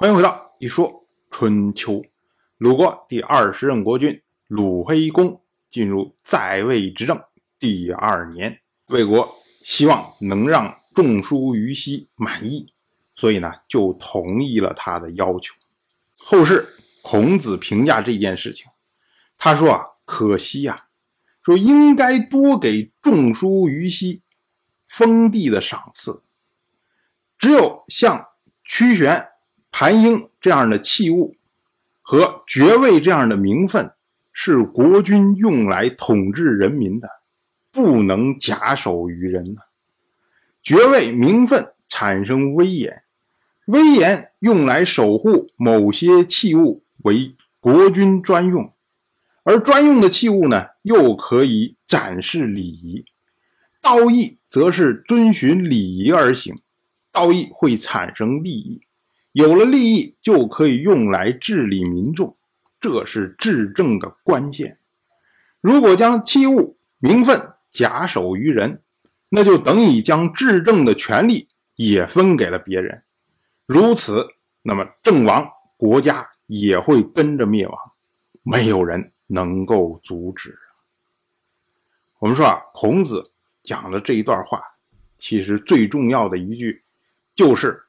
欢迎回到一说春秋。鲁国第二十任国君鲁黑公进入在位执政第二年，魏国希望能让仲叔于西满意，所以呢就同意了他的要求。后世孔子评价这件事情，他说啊，可惜呀，说应该多给仲叔于西封地的赏赐，只有像屈原。盘鹰这样的器物和爵位这样的名分，是国君用来统治人民的，不能假手于人。爵位名分产生威严，威严用来守护某些器物为国君专用，而专用的器物呢，又可以展示礼仪。道义则是遵循礼仪而行，道义会产生利益。有了利益，就可以用来治理民众，这是治政的关键。如果将器物名分假手于人，那就等于将治政的权利也分给了别人。如此，那么政亡，国家也会跟着灭亡，没有人能够阻止。我们说啊，孔子讲的这一段话，其实最重要的一句就是。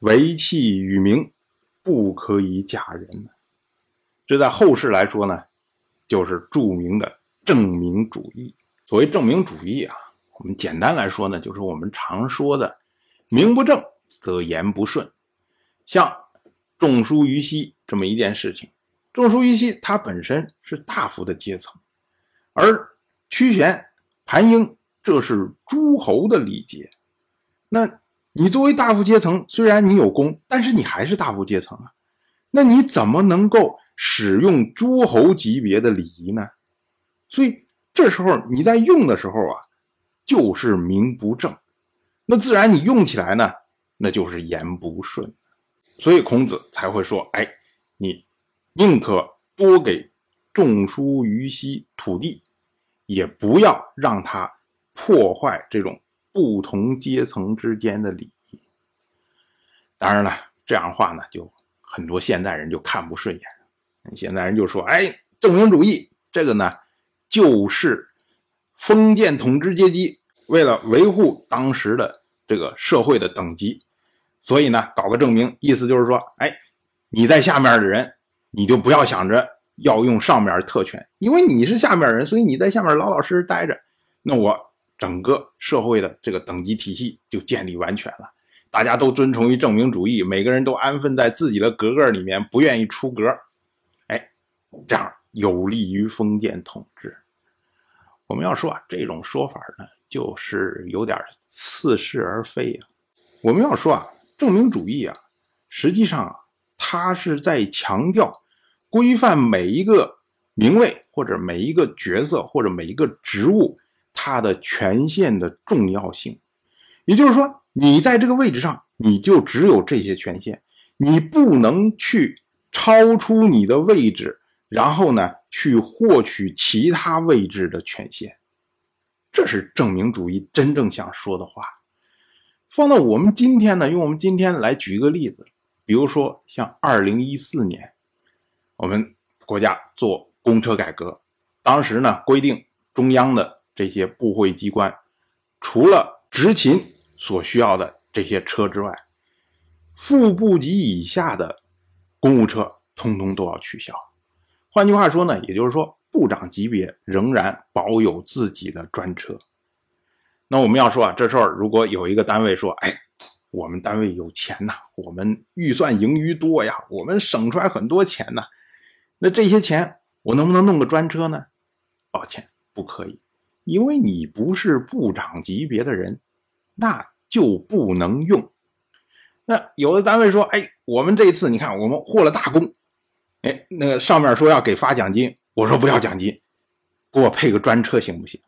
为器与名，不可以假人。这在后世来说呢，就是著名的正名主义。所谓正名主义啊，我们简单来说呢，就是我们常说的“名不正则言不顺”。像仲舒于西这么一件事情，仲舒于西他本身是大夫的阶层，而屈原、盘英这是诸侯的礼节，那。你作为大夫阶层，虽然你有功，但是你还是大夫阶层啊。那你怎么能够使用诸侯级别的礼仪呢？所以这时候你在用的时候啊，就是名不正，那自然你用起来呢，那就是言不顺。所以孔子才会说：“哎，你宁可多给仲舒于西土地，也不要让他破坏这种。”不同阶层之间的礼仪，当然了，这样的话呢，就很多现代人就看不顺眼。现代人就说：“哎，正名主义这个呢，就是封建统治阶级为了维护当时的这个社会的等级，所以呢，搞个证明，意思就是说，哎，你在下面的人，你就不要想着要用上面特权，因为你是下面人，所以你在下面老老实实待着。那我。”整个社会的这个等级体系就建立完全了，大家都遵从于正名主义，每个人都安分在自己的格格里面，不愿意出格。哎，这样有利于封建统治。我们要说啊，这种说法呢，就是有点似是而非啊。我们要说啊，正名主义啊，实际上啊，它是在强调规范每一个名位或者每一个角色或者每一个职务。它的权限的重要性，也就是说，你在这个位置上，你就只有这些权限，你不能去超出你的位置，然后呢，去获取其他位置的权限。这是证明主义真正想说的话。放到我们今天呢，用我们今天来举一个例子，比如说像二零一四年，我们国家做公车改革，当时呢规定中央的。这些部会机关，除了执勤所需要的这些车之外，副部级以下的公务车通通都要取消。换句话说呢，也就是说，部长级别仍然保有自己的专车。那我们要说啊，这时候如果有一个单位说：“哎，我们单位有钱呐，我们预算盈余多呀，我们省出来很多钱呐，那这些钱我能不能弄个专车呢？”抱歉，不可以。因为你不是部长级别的人，那就不能用。那有的单位说：“哎，我们这次你看，我们获了大功，哎，那个上面说要给发奖金，我说不要奖金，给我配个专车行不行？”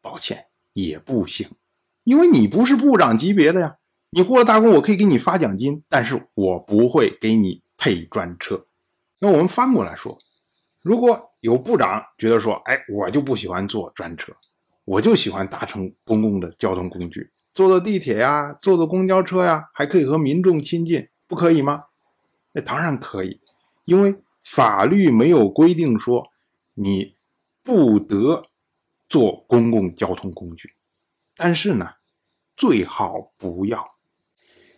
抱歉，也不行，因为你不是部长级别的呀。你获了大功，我可以给你发奖金，但是我不会给你配专车。那我们翻过来说。如果有部长觉得说，哎，我就不喜欢坐专车，我就喜欢搭乘公共的交通工具，坐坐地铁呀，坐坐公交车呀，还可以和民众亲近，不可以吗？那当然可以，因为法律没有规定说你不得坐公共交通工具，但是呢，最好不要，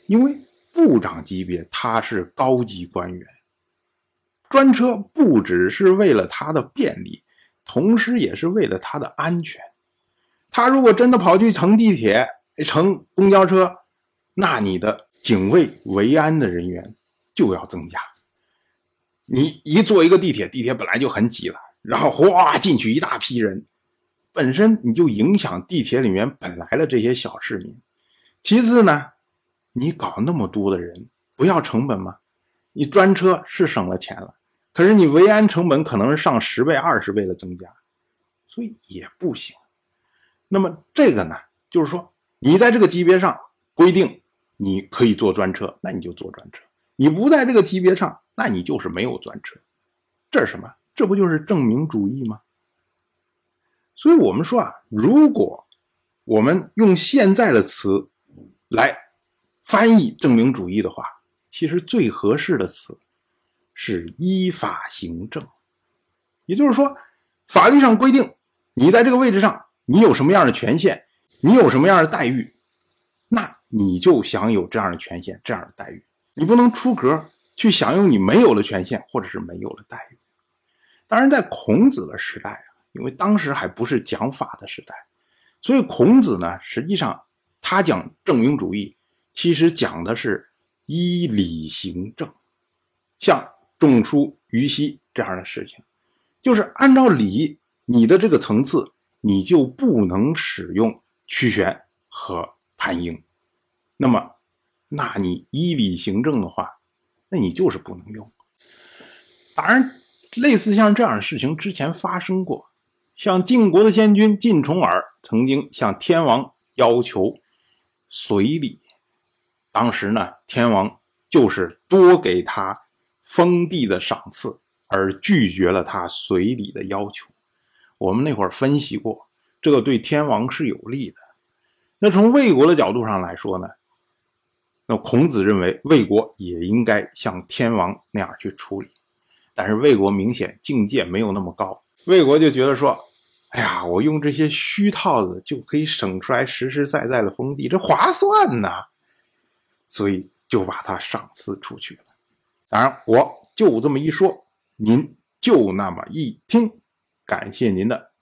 因为部长级别他是高级官员，专车不只是为了他的便利，同时也是为了他的安全。他如果真的跑去乘地铁、乘公交车，那你的警卫维安的人员就要增加。你一坐一个地铁，地铁本来就很挤了，然后哗进去一大批人，本身你就影响地铁里面本来的这些小市民。其次呢，你搞那么多的人，不要成本吗？你专车是省了钱了，可是你维安成本可能是上十倍、二十倍的增加，所以也不行。那么这个呢，就是说，你在这个级别上规定你可以坐专车，那你就坐专车；你不在这个级别上，那你就是没有专车。这是什么？这不就是证明主义吗？所以我们说啊，如果我们用现在的词来翻译证明主义的话，其实最合适的词是依法行政。也就是说，法律上规定你在这个位置上。你有什么样的权限，你有什么样的待遇，那你就享有这样的权限、这样的待遇。你不能出格去享用你没有的权限或者是没有的待遇。当然，在孔子的时代啊，因为当时还不是讲法的时代，所以孔子呢，实际上他讲正名主义，其实讲的是依礼行政，像仲舒、虞兮这样的事情，就是按照礼，你的这个层次。你就不能使用屈旋和潘英，那么，那你依礼行政的话，那你就是不能用。当然，类似像这样的事情之前发生过，像晋国的先君晋重耳曾经向天王要求随礼，当时呢，天王就是多给他封地的赏赐，而拒绝了他随礼的要求。我们那会儿分析过，这个对天王是有利的。那从魏国的角度上来说呢，那孔子认为魏国也应该像天王那样去处理。但是魏国明显境界没有那么高，魏国就觉得说：“哎呀，我用这些虚套子就可以省出来实实在在的封地，这划算呐！”所以就把他赏赐出去了。当然，我就这么一说，您就那么一听。感谢您的